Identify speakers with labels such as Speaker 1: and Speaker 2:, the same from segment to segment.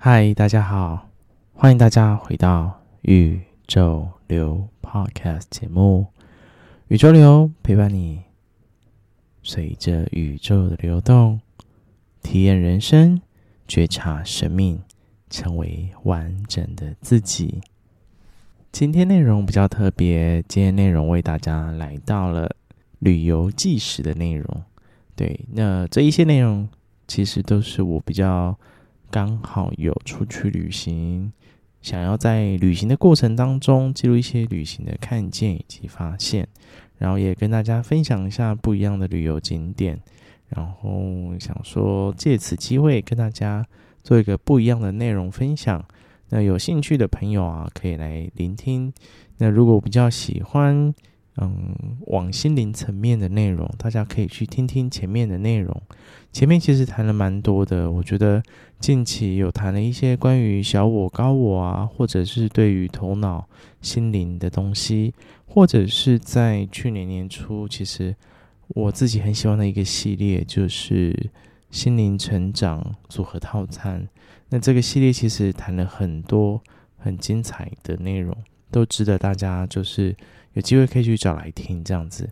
Speaker 1: 嗨，大家好，欢迎大家回到宇宙流 Podcast 节目。宇宙流陪伴你，随着宇宙的流动，体验人生，觉察生命，成为完整的自己。今天内容比较特别，今天内容为大家来到了旅游纪实的内容。对，那这一些内容其实都是我比较。刚好有出去旅行，想要在旅行的过程当中记录一些旅行的看见以及发现，然后也跟大家分享一下不一样的旅游景点，然后想说借此机会跟大家做一个不一样的内容分享。那有兴趣的朋友啊，可以来聆听。那如果比较喜欢，嗯，往心灵层面的内容，大家可以去听听前面的内容。前面其实谈了蛮多的，我觉得近期有谈了一些关于小我、高我啊，或者是对于头脑、心灵的东西，或者是在去年年初，其实我自己很喜欢的一个系列，就是心灵成长组合套餐。那这个系列其实谈了很多很精彩的内容，都值得大家就是。有机会可以去找来听这样子。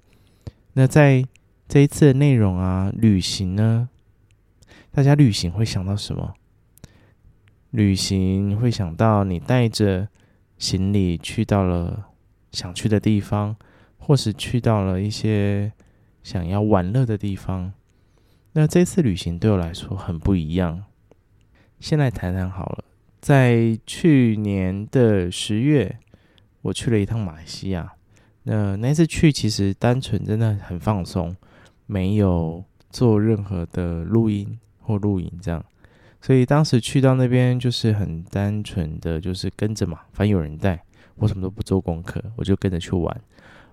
Speaker 1: 那在这一次的内容啊，旅行呢，大家旅行会想到什么？旅行会想到你带着行李去到了想去的地方，或是去到了一些想要玩乐的地方。那这次旅行对我来说很不一样。先来谈谈好了，在去年的十月，我去了一趟马来西亚。那那次去其实单纯真的很放松，没有做任何的录音或录影这样，所以当时去到那边就是很单纯的就是跟着嘛，反正有人带，我什么都不做功课，我就跟着去玩，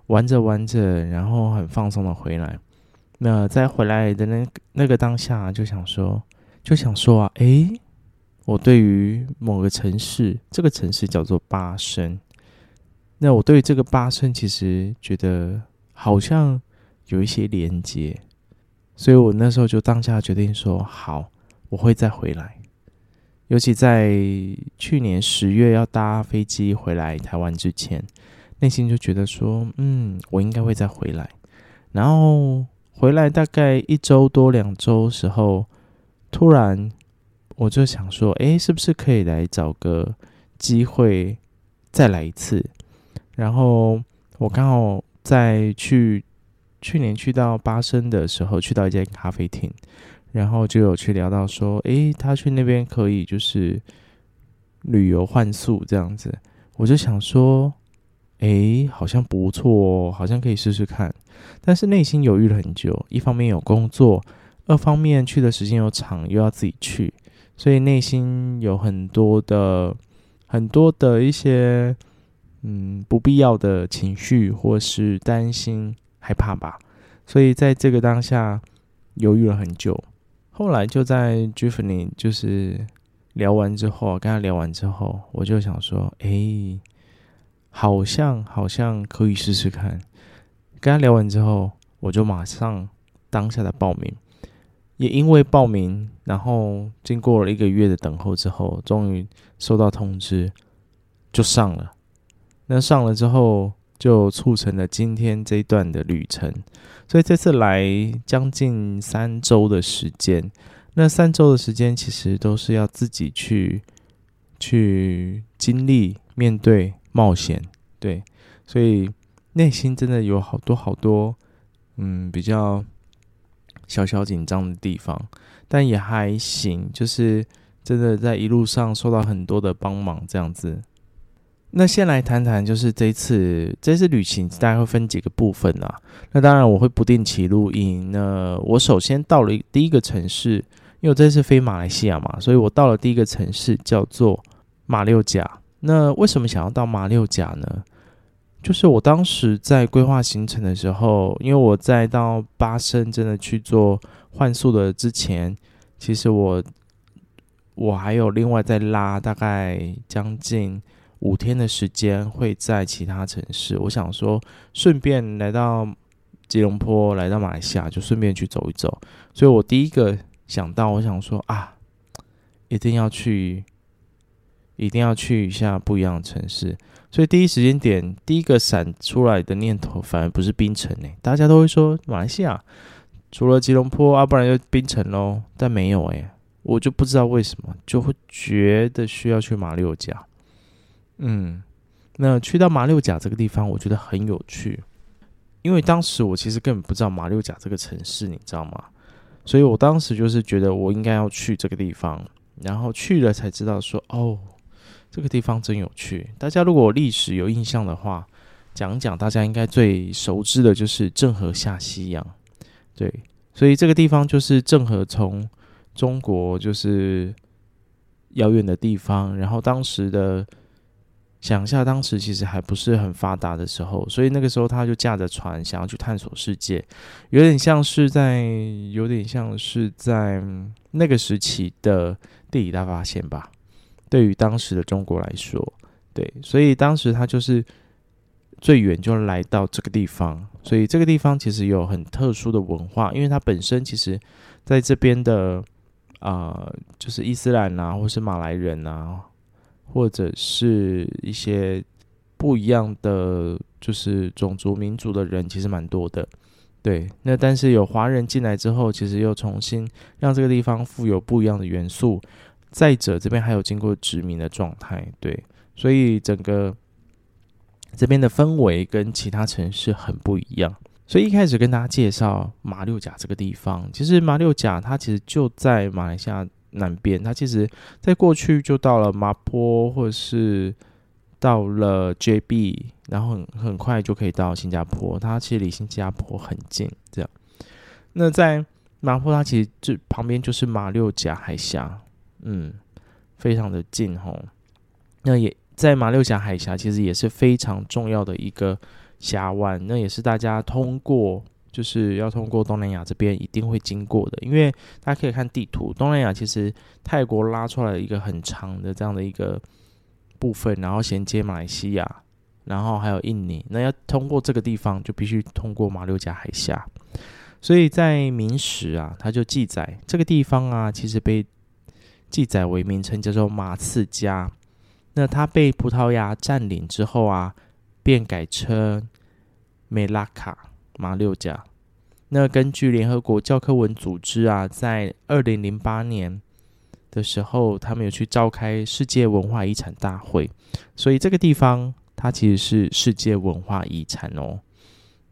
Speaker 1: 玩着玩着，然后很放松的回来。那在回来的那那个当下就想说，就想说啊，诶，我对于某个城市，这个城市叫做巴生。那我对这个巴生其实觉得好像有一些连接，所以我那时候就当下决定说好，我会再回来。尤其在去年十月要搭飞机回来台湾之前，内心就觉得说，嗯，我应该会再回来。然后回来大概一周多两周时候，突然我就想说，诶，是不是可以来找个机会再来一次？然后我刚好在去去年去到巴生的时候，去到一间咖啡厅，然后就有去聊到说，诶，他去那边可以就是旅游换宿这样子，我就想说，诶，好像不错哦，好像可以试试看，但是内心犹豫了很久，一方面有工作，二方面去的时间又长，又要自己去，所以内心有很多的很多的一些。嗯，不必要的情绪或是担心、害怕吧，所以在这个当下犹豫了很久。后来就在 Giffany 就是聊完之后，跟他聊完之后，我就想说，哎，好像好像可以试试看。跟他聊完之后，我就马上当下的报名，也因为报名，然后经过了一个月的等候之后，终于收到通知，就上了。那上了之后，就促成了今天这一段的旅程。所以这次来将近三周的时间，那三周的时间其实都是要自己去去经历、面对、冒险，对。所以内心真的有好多好多，嗯，比较小小紧张的地方，但也还行，就是真的在一路上受到很多的帮忙，这样子。那先来谈谈，就是这次这次旅行大概会分几个部分啊。那当然我会不定期录音。那我首先到了第一个城市，因为我这次飞马来西亚嘛，所以我到了第一个城市叫做马六甲。那为什么想要到马六甲呢？就是我当时在规划行程的时候，因为我在到巴生真的去做换宿的之前，其实我我还有另外再拉大概将近五天的时间会在其他城市。我想说，顺便来到吉隆坡，来到马来西亚，就顺便去走一走。所以我第一个想到，我想说啊，一定要去，一定要去一下不一样的城市。所以第一时间点，第一个闪出来的念头，反而不是槟城呢。大家都会说马来西亚除了吉隆坡啊，不然就槟城喽。但没有诶。我就不知道为什么就会觉得需要去马六甲，嗯，那去到马六甲这个地方，我觉得很有趣，因为当时我其实根本不知道马六甲这个城市，你知道吗？所以我当时就是觉得我应该要去这个地方，然后去了才知道说，哦，这个地方真有趣。大家如果历史有印象的话，讲讲大家应该最熟知的就是郑和下西洋，对，所以这个地方就是郑和从。中国就是遥远的地方，然后当时的想象，当时其实还不是很发达的时候，所以那个时候他就驾着船想要去探索世界，有点像是在，有点像是在那个时期的地理大发现吧。对于当时的中国来说，对，所以当时他就是最远就来到这个地方，所以这个地方其实有很特殊的文化，因为它本身其实在这边的。啊、就是伊斯兰啊，或是马来人啊，或者是一些不一样的，就是种族民族的人，其实蛮多的。对，那但是有华人进来之后，其实又重新让这个地方富有不一样的元素。再者，这边还有经过殖民的状态，对，所以整个这边的氛围跟其他城市很不一样。所以一开始跟大家介绍马六甲这个地方，其实马六甲它其实就在马来西亚南边，它其实在过去就到了麻坡，或者是到了 JB，然后很很快就可以到新加坡，它其实离新加坡很近。这样，那在麻坡它其实这旁边就是马六甲海峡，嗯，非常的近吼。那也在马六甲海峡其实也是非常重要的一个。峡湾，那也是大家通过，就是要通过东南亚这边一定会经过的，因为大家可以看地图，东南亚其实泰国拉出来一个很长的这样的一个部分，然后衔接马来西亚，然后还有印尼，那要通过这个地方就必须通过马六甲海峡，所以在明史啊，它就记载这个地方啊，其实被记载为名称叫做马刺加，那它被葡萄牙占领之后啊，便改称。梅拉卡马六甲，那根据联合国教科文组织啊，在二零零八年的时候，他们有去召开世界文化遗产大会，所以这个地方它其实是世界文化遗产哦。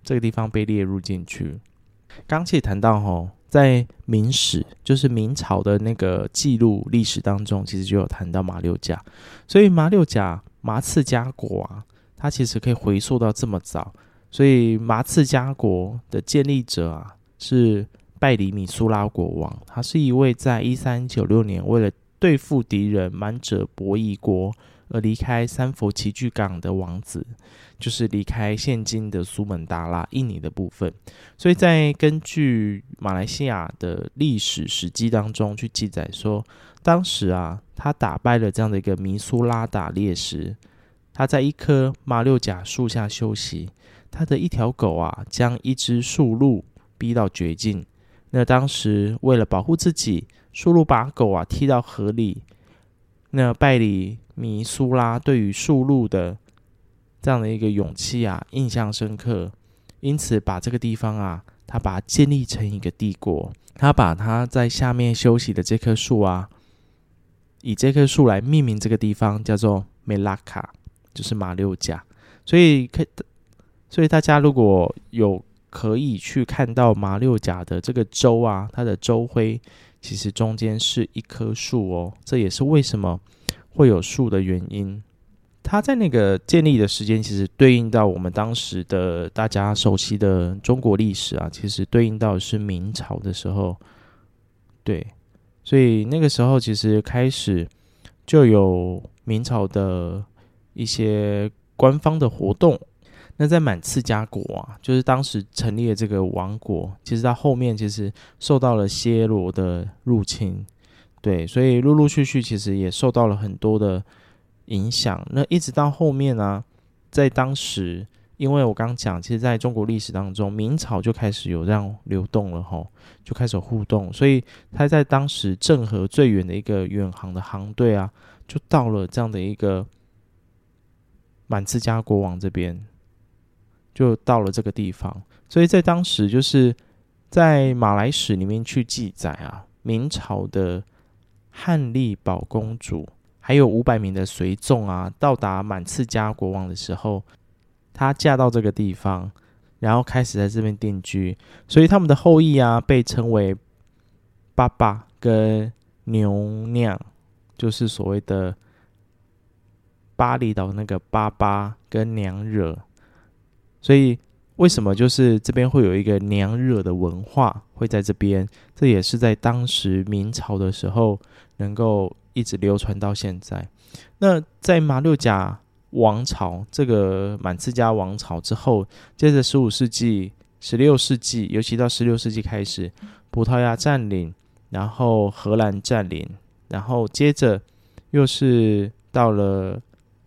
Speaker 1: 这个地方被列入进去。刚才谈到哦，在明史，就是明朝的那个记录历史当中，其实就有谈到马六甲，所以马六甲马次加国啊，它其实可以回溯到这么早。所以马次加国的建立者啊，是拜里米苏拉国王。他是一位在一三九六年为了对付敌人满者伯夷国而离开三佛齐聚港的王子，就是离开现今的苏门答腊印尼的部分。所以在根据马来西亚的历史史记当中去记载说，当时啊，他打败了这样的一个米苏拉达烈士，他在一棵马六甲树下休息。他的一条狗啊，将一只树鹿逼到绝境。那当时为了保护自己，树鹿把狗啊踢到河里。那拜里米苏拉对于树鹿的这样的一个勇气啊，印象深刻，因此把这个地方啊，他把它建立成一个帝国。他把他在下面休息的这棵树啊，以这棵树来命名这个地方，叫做梅拉卡，就是马六甲。所以可。所以大家如果有可以去看到马六甲的这个州啊，它的州徽其实中间是一棵树哦，这也是为什么会有树的原因。它在那个建立的时间，其实对应到我们当时的大家熟悉的中国历史啊，其实对应到是明朝的时候。对，所以那个时候其实开始就有明朝的一些官方的活动。那在满次加国啊，就是当时成立的这个王国，其实到后面其实受到了暹罗的入侵，对，所以陆陆续续其实也受到了很多的影响。那一直到后面呢、啊，在当时，因为我刚讲，其实在中国历史当中，明朝就开始有这样流动了吼，就开始互动，所以他在当时郑和最远的一个远航的航队啊，就到了这样的一个满次加国王这边，就到了这个地方，所以在当时就是在马来史里面去记载啊，明朝的。汉丽宝公主还有五百名的随众啊，到达满次加国王的时候，她嫁到这个地方，然后开始在这边定居，所以他们的后裔啊，被称为爸爸跟牛娘，就是所谓的巴厘岛那个巴巴跟娘惹，所以。为什么就是这边会有一个娘惹的文化会在这边？这也是在当时明朝的时候能够一直流传到现在。那在马六甲王朝这个满次加王朝之后，接着十五世纪、十六世纪，尤其到十六世纪开始，葡萄牙占领，然后荷兰占领，然后接着又是到了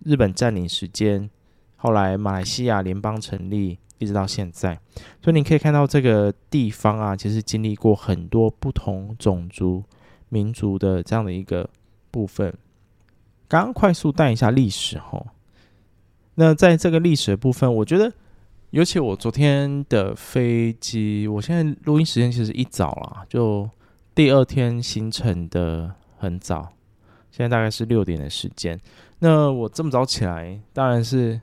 Speaker 1: 日本占领时间，后来马来西亚联邦成立。一直到现在，所以你可以看到这个地方啊，其实经历过很多不同种族、民族的这样的一个部分。刚刚快速带一下历史哈，那在这个历史的部分，我觉得，尤其我昨天的飞机，我现在录音时间其实一早啦，就第二天行程的很早，现在大概是六点的时间。那我这么早起来，当然是。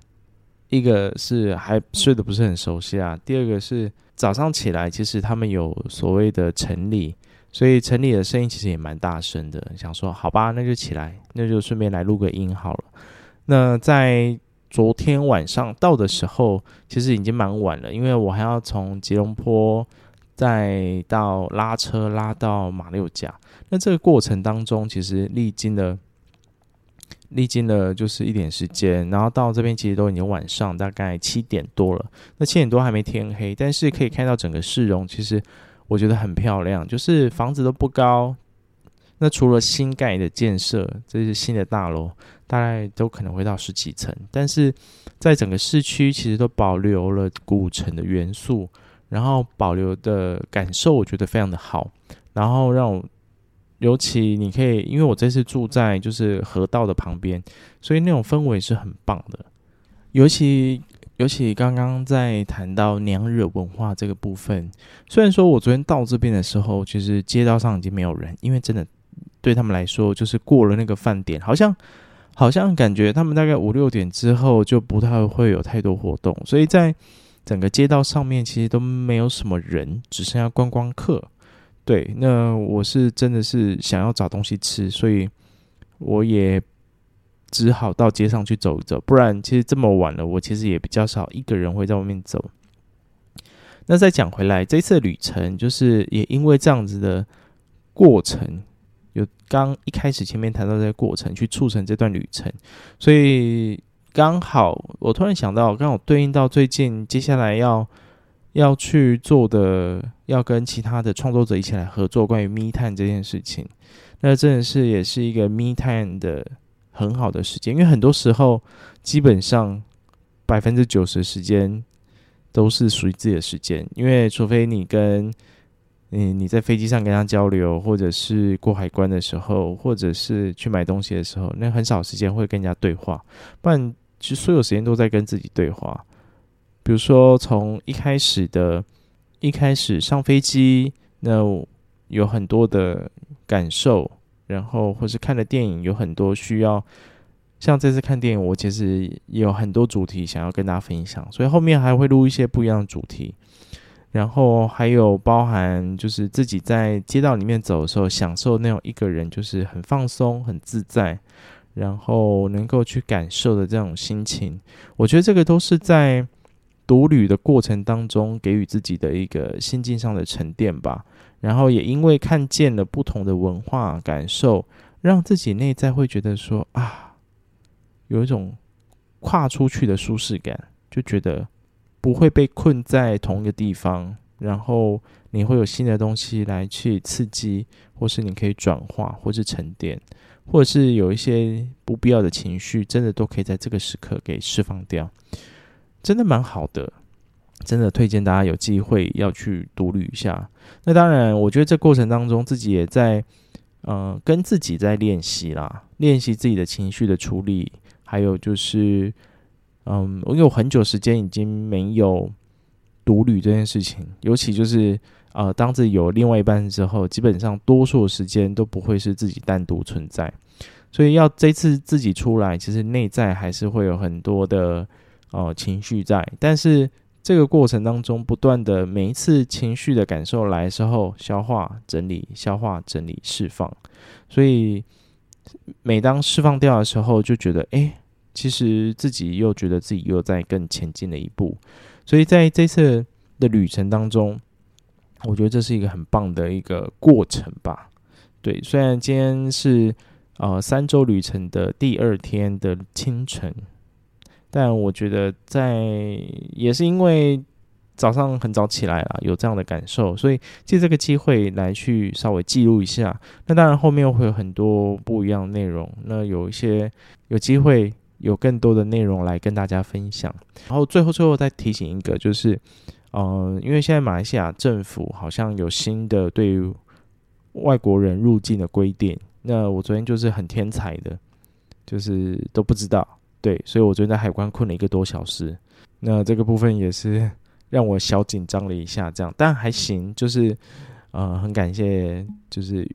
Speaker 1: 一个是还睡得不是很熟悉啊，第二个是早上起来，其实他们有所谓的晨礼，所以晨礼的声音其实也蛮大声的。想说好吧，那就起来，那就顺便来录个音好了。那在昨天晚上到的时候，其实已经蛮晚了，因为我还要从吉隆坡再到拉车拉到马六甲。那这个过程当中，其实历经了。历经了就是一点时间，然后到这边其实都已经晚上大概七点多了。那七点多还没天黑，但是可以看到整个市容，其实我觉得很漂亮。就是房子都不高，那除了新盖的建设，这些新的大楼，大概都可能会到十几层。但是在整个市区，其实都保留了古城的元素，然后保留的感受，我觉得非常的好。然后让我。尤其你可以，因为我这次住在就是河道的旁边，所以那种氛围是很棒的。尤其尤其刚刚在谈到娘惹文化这个部分，虽然说我昨天到这边的时候，其实街道上已经没有人，因为真的对他们来说，就是过了那个饭点，好像好像感觉他们大概五六点之后就不太会有太多活动，所以在整个街道上面其实都没有什么人，只剩下观光客。对，那我是真的是想要找东西吃，所以我也只好到街上去走一走。不然，其实这么晚了，我其实也比较少一个人会在外面走。那再讲回来，这次旅程就是也因为这样子的过程，有刚一开始前面谈到这个过程，去促成这段旅程，所以刚好我突然想到，刚好对应到最近接下来要。要去做的，要跟其他的创作者一起来合作，关于 Me Time 这件事情，那真的是也是一个 Me Time 的很好的时间，因为很多时候基本上百分之九十时间都是属于自己的时间，因为除非你跟嗯你在飞机上跟他交流，或者是过海关的时候，或者是去买东西的时候，那很少时间会跟人家对话，不然其实所有时间都在跟自己对话。比如说，从一开始的，一开始上飞机，那有很多的感受，然后或是看的电影有很多需要，像这次看电影，我其实也有很多主题想要跟大家分享，所以后面还会录一些不一样的主题，然后还有包含就是自己在街道里面走的时候，享受那种一个人就是很放松、很自在，然后能够去感受的这种心情，我觉得这个都是在。独旅的过程当中，给予自己的一个心境上的沉淀吧。然后也因为看见了不同的文化感受，让自己内在会觉得说啊，有一种跨出去的舒适感，就觉得不会被困在同一个地方，然后你会有新的东西来去刺激，或是你可以转化，或是沉淀，或者是有一些不必要的情绪，真的都可以在这个时刻给释放掉，真的蛮好的。真的推荐大家有机会要去独旅一下。那当然，我觉得这过程当中自己也在，呃，跟自己在练习啦，练习自己的情绪的处理，还有就是，嗯，我有很久时间已经没有独旅这件事情，尤其就是，呃，当自己有另外一半之后，基本上多数时间都不会是自己单独存在，所以要这次自己出来，其实内在还是会有很多的，呃，情绪在，但是。这个过程当中，不断的每一次情绪的感受来的时候，消化、整理、消化、整理、释放。所以，每当释放掉的时候，就觉得，哎，其实自己又觉得自己又在更前进了一步。所以，在这次的旅程当中，我觉得这是一个很棒的一个过程吧。对，虽然今天是呃三周旅程的第二天的清晨。但我觉得，在也是因为早上很早起来了，有这样的感受，所以借这个机会来去稍微记录一下。那当然后面会有很多不一样的内容，那有一些有机会有更多的内容来跟大家分享。然后最后最后再提醒一个，就是，嗯、因为现在马来西亚政府好像有新的对于外国人入境的规定，那我昨天就是很天才的，就是都不知道。对，所以我昨天在海关困了一个多小时，那这个部分也是让我小紧张了一下，这样，但还行，就是，呃，很感谢，就是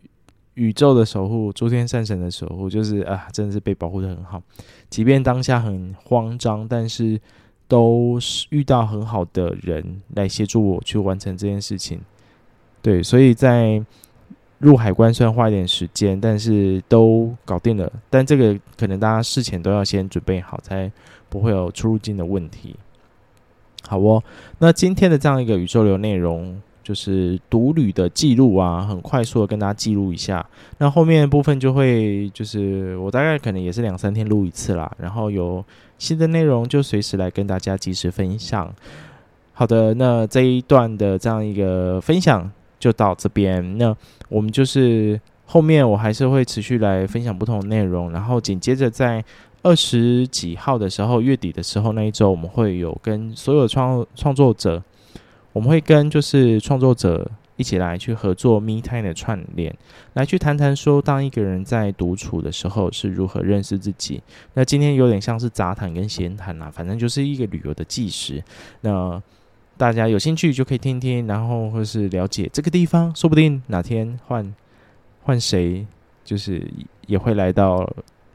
Speaker 1: 宇宙的守护，诸天善神的守护，就是啊，真的是被保护得很好，即便当下很慌张，但是都是遇到很好的人来协助我去完成这件事情，对，所以在。入海关虽然花一点时间，但是都搞定了。但这个可能大家事前都要先准备好，才不会有出入境的问题。好哦，那今天的这样一个宇宙流内容，就是独旅的记录啊，很快速的跟大家记录一下。那后面的部分就会就是我大概可能也是两三天录一次啦，然后有新的内容就随时来跟大家及时分享。好的，那这一段的这样一个分享。就到这边，那我们就是后面我还是会持续来分享不同的内容，然后紧接着在二十几号的时候，月底的时候那一周，我们会有跟所有创创作者，我们会跟就是创作者一起来去合作 Me Time 的串联，来去谈谈说，当一个人在独处的时候是如何认识自己。那今天有点像是杂谈跟闲谈啦，反正就是一个旅游的纪实。那大家有兴趣就可以听听，然后或是了解这个地方，说不定哪天换换谁，就是也会来到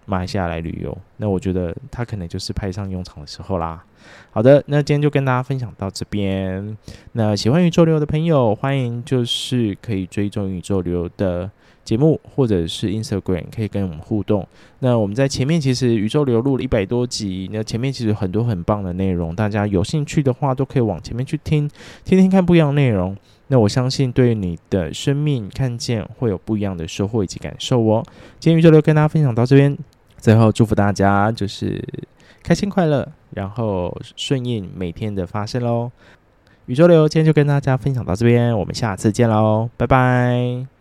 Speaker 1: 马来西亚来旅游。那我觉得他可能就是派上用场的时候啦。好的，那今天就跟大家分享到这边。那喜欢宇宙流的朋友，欢迎就是可以追踪宇宙流的。节目或者是 Instagram 可以跟我们互动。那我们在前面其实宇宙流录了一百多集，那前面其实很多很棒的内容，大家有兴趣的话都可以往前面去听，听听看不一样的内容。那我相信对你的生命看见会有不一样的收获以及感受哦。今天宇宙流跟大家分享到这边，最后祝福大家就是开心快乐，然后顺应每天的发生喽。宇宙流今天就跟大家分享到这边，我们下次见喽，拜拜。